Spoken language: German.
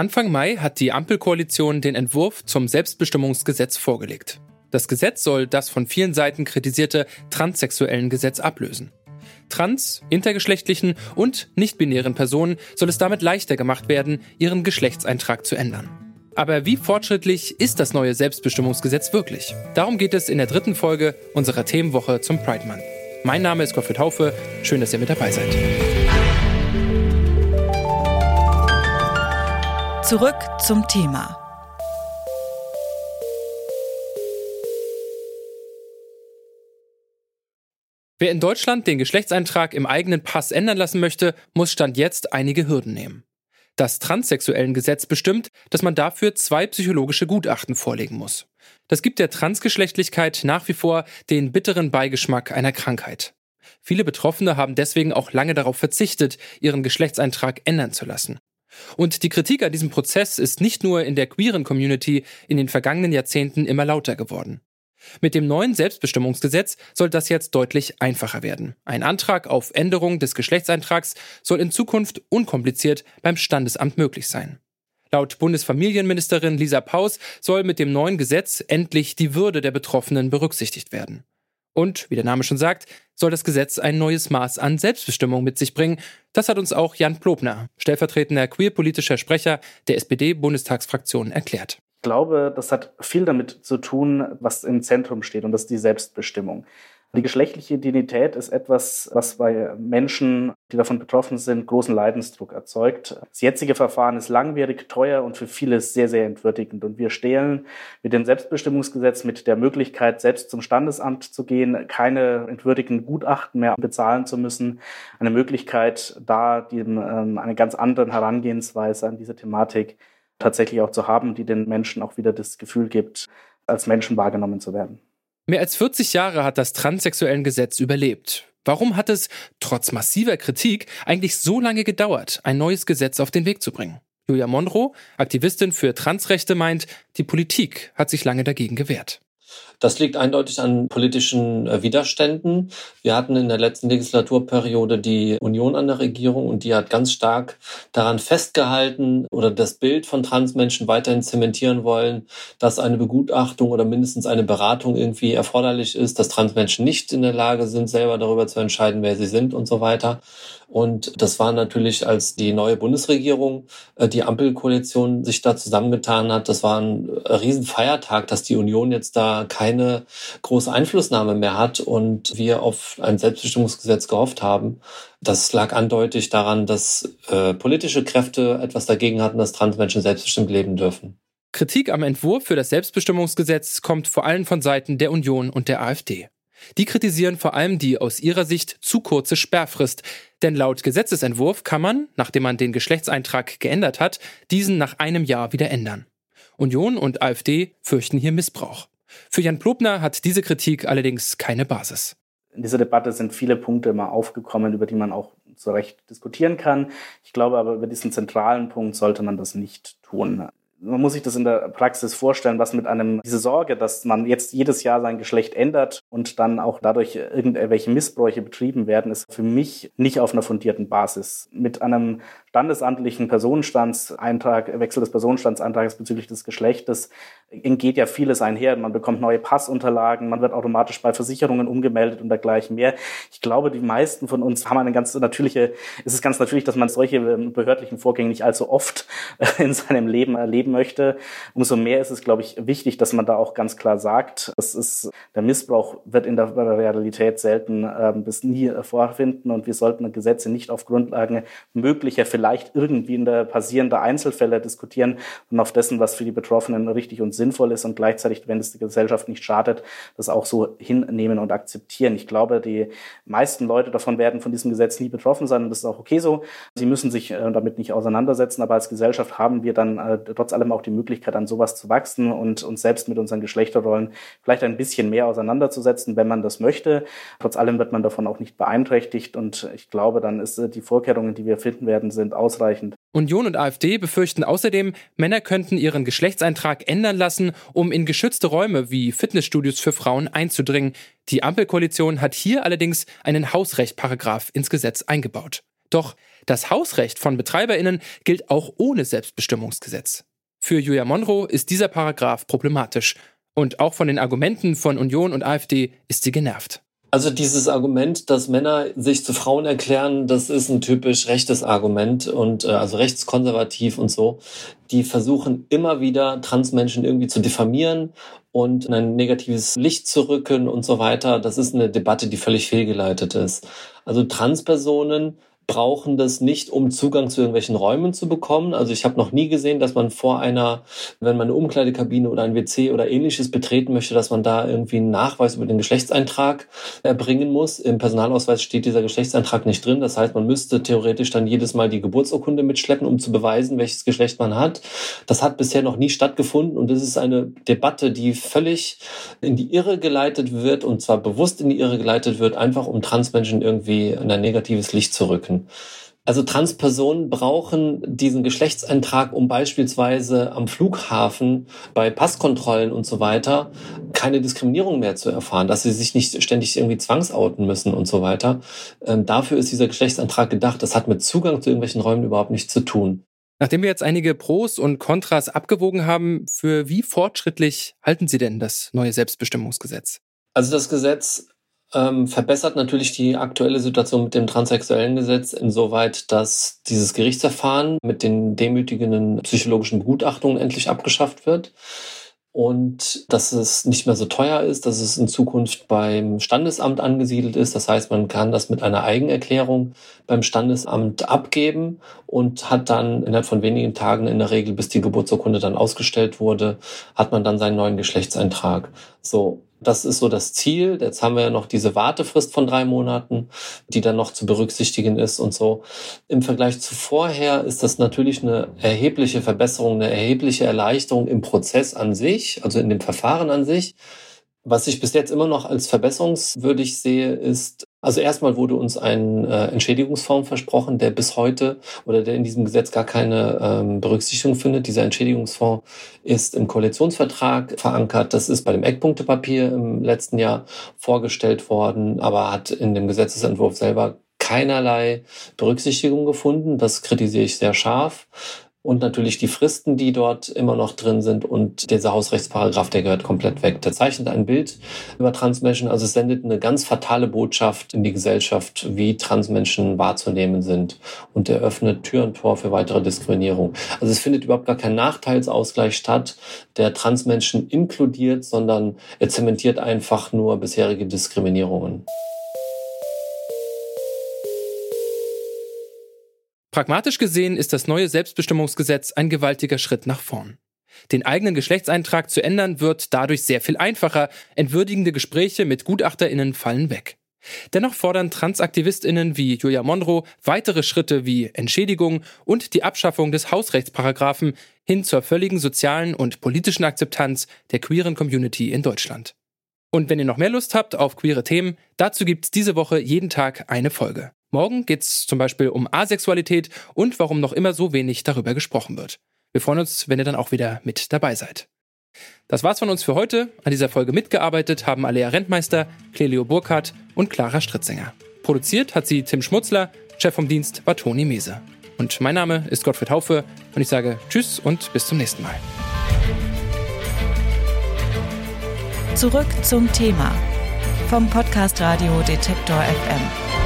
Anfang Mai hat die Ampelkoalition den Entwurf zum Selbstbestimmungsgesetz vorgelegt. Das Gesetz soll das von vielen Seiten kritisierte transsexuellen Gesetz ablösen. Trans, intergeschlechtlichen und nichtbinären Personen soll es damit leichter gemacht werden, ihren Geschlechtseintrag zu ändern. Aber wie fortschrittlich ist das neue Selbstbestimmungsgesetz wirklich? Darum geht es in der dritten Folge unserer Themenwoche zum Pride Month. Mein Name ist Gottfried Haufe. Schön, dass ihr mit dabei seid. Zurück zum Thema. Wer in Deutschland den Geschlechtseintrag im eigenen Pass ändern lassen möchte, muss Stand jetzt einige Hürden nehmen. Das transsexuellen Gesetz bestimmt, dass man dafür zwei psychologische Gutachten vorlegen muss. Das gibt der Transgeschlechtlichkeit nach wie vor den bitteren Beigeschmack einer Krankheit. Viele Betroffene haben deswegen auch lange darauf verzichtet, ihren Geschlechtseintrag ändern zu lassen. Und die Kritik an diesem Prozess ist nicht nur in der queeren Community in den vergangenen Jahrzehnten immer lauter geworden. Mit dem neuen Selbstbestimmungsgesetz soll das jetzt deutlich einfacher werden. Ein Antrag auf Änderung des Geschlechtseintrags soll in Zukunft unkompliziert beim Standesamt möglich sein. Laut Bundesfamilienministerin Lisa Paus soll mit dem neuen Gesetz endlich die Würde der Betroffenen berücksichtigt werden. Und, wie der Name schon sagt, soll das Gesetz ein neues Maß an Selbstbestimmung mit sich bringen. Das hat uns auch Jan Plobner, stellvertretender queerpolitischer Sprecher der SPD-Bundestagsfraktion, erklärt. Ich glaube, das hat viel damit zu tun, was im Zentrum steht, und das ist die Selbstbestimmung. Die geschlechtliche Identität ist etwas, was bei Menschen, die davon betroffen sind, großen Leidensdruck erzeugt. Das jetzige Verfahren ist langwierig, teuer und für viele sehr, sehr entwürdigend. Und wir stehlen mit dem Selbstbestimmungsgesetz, mit der Möglichkeit, selbst zum Standesamt zu gehen, keine entwürdigenden Gutachten mehr bezahlen zu müssen, eine Möglichkeit, da ähm, eine ganz andere Herangehensweise an diese Thematik tatsächlich auch zu haben, die den Menschen auch wieder das Gefühl gibt, als Menschen wahrgenommen zu werden. Mehr als 40 Jahre hat das transsexuellen Gesetz überlebt. Warum hat es, trotz massiver Kritik, eigentlich so lange gedauert, ein neues Gesetz auf den Weg zu bringen? Julia Monroe, Aktivistin für Transrechte, meint, die Politik hat sich lange dagegen gewehrt. Das liegt eindeutig an politischen äh, Widerständen. Wir hatten in der letzten Legislaturperiode die Union an der Regierung und die hat ganz stark daran festgehalten oder das Bild von Transmenschen weiterhin zementieren wollen, dass eine Begutachtung oder mindestens eine Beratung irgendwie erforderlich ist, dass Transmenschen nicht in der Lage sind, selber darüber zu entscheiden, wer sie sind und so weiter. Und das war natürlich, als die neue Bundesregierung, äh, die Ampelkoalition sich da zusammengetan hat, das war ein Riesenfeiertag, dass die Union jetzt da keine große Einflussnahme mehr hat und wir auf ein Selbstbestimmungsgesetz gehofft haben. Das lag eindeutig daran, dass äh, politische Kräfte etwas dagegen hatten, dass Transmenschen selbstbestimmt leben dürfen. Kritik am Entwurf für das Selbstbestimmungsgesetz kommt vor allem von Seiten der Union und der AfD. Die kritisieren vor allem die aus ihrer Sicht zu kurze Sperrfrist, denn laut Gesetzesentwurf kann man, nachdem man den Geschlechtseintrag geändert hat, diesen nach einem Jahr wieder ändern. Union und AfD fürchten hier Missbrauch. Für Jan Plobner hat diese Kritik allerdings keine Basis. In dieser Debatte sind viele Punkte immer aufgekommen, über die man auch zu Recht diskutieren kann. Ich glaube aber, über diesen zentralen Punkt sollte man das nicht tun man muss sich das in der Praxis vorstellen, was mit einem, diese Sorge, dass man jetzt jedes Jahr sein Geschlecht ändert und dann auch dadurch irgendwelche Missbräuche betrieben werden, ist für mich nicht auf einer fundierten Basis. Mit einem standesamtlichen Personenstandseintrag, Wechsel des Personenstandsantrags bezüglich des Geschlechtes geht ja vieles einher. Man bekommt neue Passunterlagen, man wird automatisch bei Versicherungen umgemeldet und dergleichen mehr. Ich glaube, die meisten von uns haben eine ganz natürliche, es ist ganz natürlich, dass man solche ähm, behördlichen Vorgänge nicht allzu oft äh, in seinem Leben erleben möchte. Umso mehr ist es, glaube ich, wichtig, dass man da auch ganz klar sagt, das ist, der Missbrauch wird in der Realität selten äh, bis nie vorfinden und wir sollten Gesetze nicht auf Grundlagen möglicher, vielleicht irgendwie in der passierender Einzelfälle diskutieren, sondern auf dessen, was für die Betroffenen richtig und sinnvoll ist und gleichzeitig, wenn es der Gesellschaft nicht schadet, das auch so hinnehmen und akzeptieren. Ich glaube, die meisten Leute davon werden von diesem Gesetz nie betroffen sein und das ist auch okay so. Sie müssen sich äh, damit nicht auseinandersetzen, aber als Gesellschaft haben wir dann äh, trotz allem auch die Möglichkeit, an sowas zu wachsen und uns selbst mit unseren Geschlechterrollen vielleicht ein bisschen mehr auseinanderzusetzen, wenn man das möchte. Trotz allem wird man davon auch nicht beeinträchtigt und ich glaube, dann ist äh, die Vorkehrungen, die wir finden werden, sind ausreichend. Union und AfD befürchten außerdem, Männer könnten ihren Geschlechtseintrag ändern lassen, um in geschützte Räume wie Fitnessstudios für Frauen einzudringen. Die Ampelkoalition hat hier allerdings einen Hausrechtparagraph ins Gesetz eingebaut. Doch Das Hausrecht von BetreiberInnen gilt auch ohne Selbstbestimmungsgesetz. Für Julia Monroe ist dieser Paragraph problematisch. Und auch von den Argumenten von Union und AfD ist sie genervt. Also dieses Argument, dass Männer sich zu Frauen erklären, das ist ein typisch rechtes Argument und äh, also rechtskonservativ und so. Die versuchen immer wieder Transmenschen irgendwie zu diffamieren und in ein negatives Licht zu rücken und so weiter. Das ist eine Debatte, die völlig fehlgeleitet ist. Also Transpersonen brauchen das nicht, um Zugang zu irgendwelchen Räumen zu bekommen. Also ich habe noch nie gesehen, dass man vor einer, wenn man eine Umkleidekabine oder ein WC oder ähnliches betreten möchte, dass man da irgendwie einen Nachweis über den Geschlechtseintrag erbringen muss. Im Personalausweis steht dieser Geschlechtseintrag nicht drin. Das heißt, man müsste theoretisch dann jedes Mal die Geburtsurkunde mitschleppen, um zu beweisen, welches Geschlecht man hat. Das hat bisher noch nie stattgefunden und das ist eine Debatte, die völlig in die Irre geleitet wird und zwar bewusst in die Irre geleitet wird, einfach um Transmenschen irgendwie in ein negatives Licht zu rücken. Also Transpersonen brauchen diesen Geschlechtseintrag, um beispielsweise am Flughafen bei Passkontrollen und so weiter keine Diskriminierung mehr zu erfahren, dass sie sich nicht ständig irgendwie zwangsouten müssen und so weiter. Ähm, dafür ist dieser Geschlechtseintrag gedacht. Das hat mit Zugang zu irgendwelchen Räumen überhaupt nichts zu tun. Nachdem wir jetzt einige Pros und Kontras abgewogen haben, für wie fortschrittlich halten Sie denn das neue Selbstbestimmungsgesetz? Also das Gesetz ähm, verbessert natürlich die aktuelle Situation mit dem transsexuellen Gesetz insoweit, dass dieses Gerichtsverfahren mit den demütigenden psychologischen Begutachtungen endlich abgeschafft wird und dass es nicht mehr so teuer ist, dass es in Zukunft beim Standesamt angesiedelt ist. Das heißt, man kann das mit einer Eigenerklärung beim Standesamt abgeben und hat dann innerhalb von wenigen Tagen in der Regel, bis die Geburtsurkunde dann ausgestellt wurde, hat man dann seinen neuen Geschlechtseintrag. So. Das ist so das Ziel. Jetzt haben wir ja noch diese Wartefrist von drei Monaten, die dann noch zu berücksichtigen ist und so. Im Vergleich zu vorher ist das natürlich eine erhebliche Verbesserung, eine erhebliche Erleichterung im Prozess an sich, also in dem Verfahren an sich. Was ich bis jetzt immer noch als verbesserungswürdig sehe, ist, also erstmal wurde uns ein äh, Entschädigungsfonds versprochen, der bis heute oder der in diesem Gesetz gar keine ähm, Berücksichtigung findet. Dieser Entschädigungsfonds ist im Koalitionsvertrag verankert. Das ist bei dem Eckpunktepapier im letzten Jahr vorgestellt worden, aber hat in dem Gesetzesentwurf selber keinerlei Berücksichtigung gefunden. Das kritisiere ich sehr scharf und natürlich die Fristen, die dort immer noch drin sind und dieser Hausrechtsparagraf, der gehört komplett weg. Der zeichnet ein Bild über Transmenschen, also es sendet eine ganz fatale Botschaft in die Gesellschaft, wie Transmenschen wahrzunehmen sind und er öffnet Tür und Tor für weitere Diskriminierung. Also es findet überhaupt gar kein Nachteilsausgleich statt, der Transmenschen inkludiert, sondern er zementiert einfach nur bisherige Diskriminierungen. Pragmatisch gesehen ist das neue Selbstbestimmungsgesetz ein gewaltiger Schritt nach vorn. Den eigenen Geschlechtseintrag zu ändern wird dadurch sehr viel einfacher, entwürdigende Gespräche mit Gutachterinnen fallen weg. Dennoch fordern Transaktivistinnen wie Julia Monroe weitere Schritte wie Entschädigung und die Abschaffung des Hausrechtsparagraphen hin zur völligen sozialen und politischen Akzeptanz der queeren Community in Deutschland. Und wenn ihr noch mehr Lust habt auf queere Themen, dazu gibt's diese Woche jeden Tag eine Folge. Morgen geht es zum Beispiel um Asexualität und warum noch immer so wenig darüber gesprochen wird. Wir freuen uns, wenn ihr dann auch wieder mit dabei seid. Das war's von uns für heute. An dieser Folge mitgearbeitet haben Alea Rentmeister, Clelio Burkhardt und Clara Stritzinger. Produziert hat sie Tim Schmutzler, Chef vom Dienst war Toni Mese. Und mein Name ist Gottfried Haufe und ich sage Tschüss und bis zum nächsten Mal. Zurück zum Thema vom Podcast Radio Detektor FM.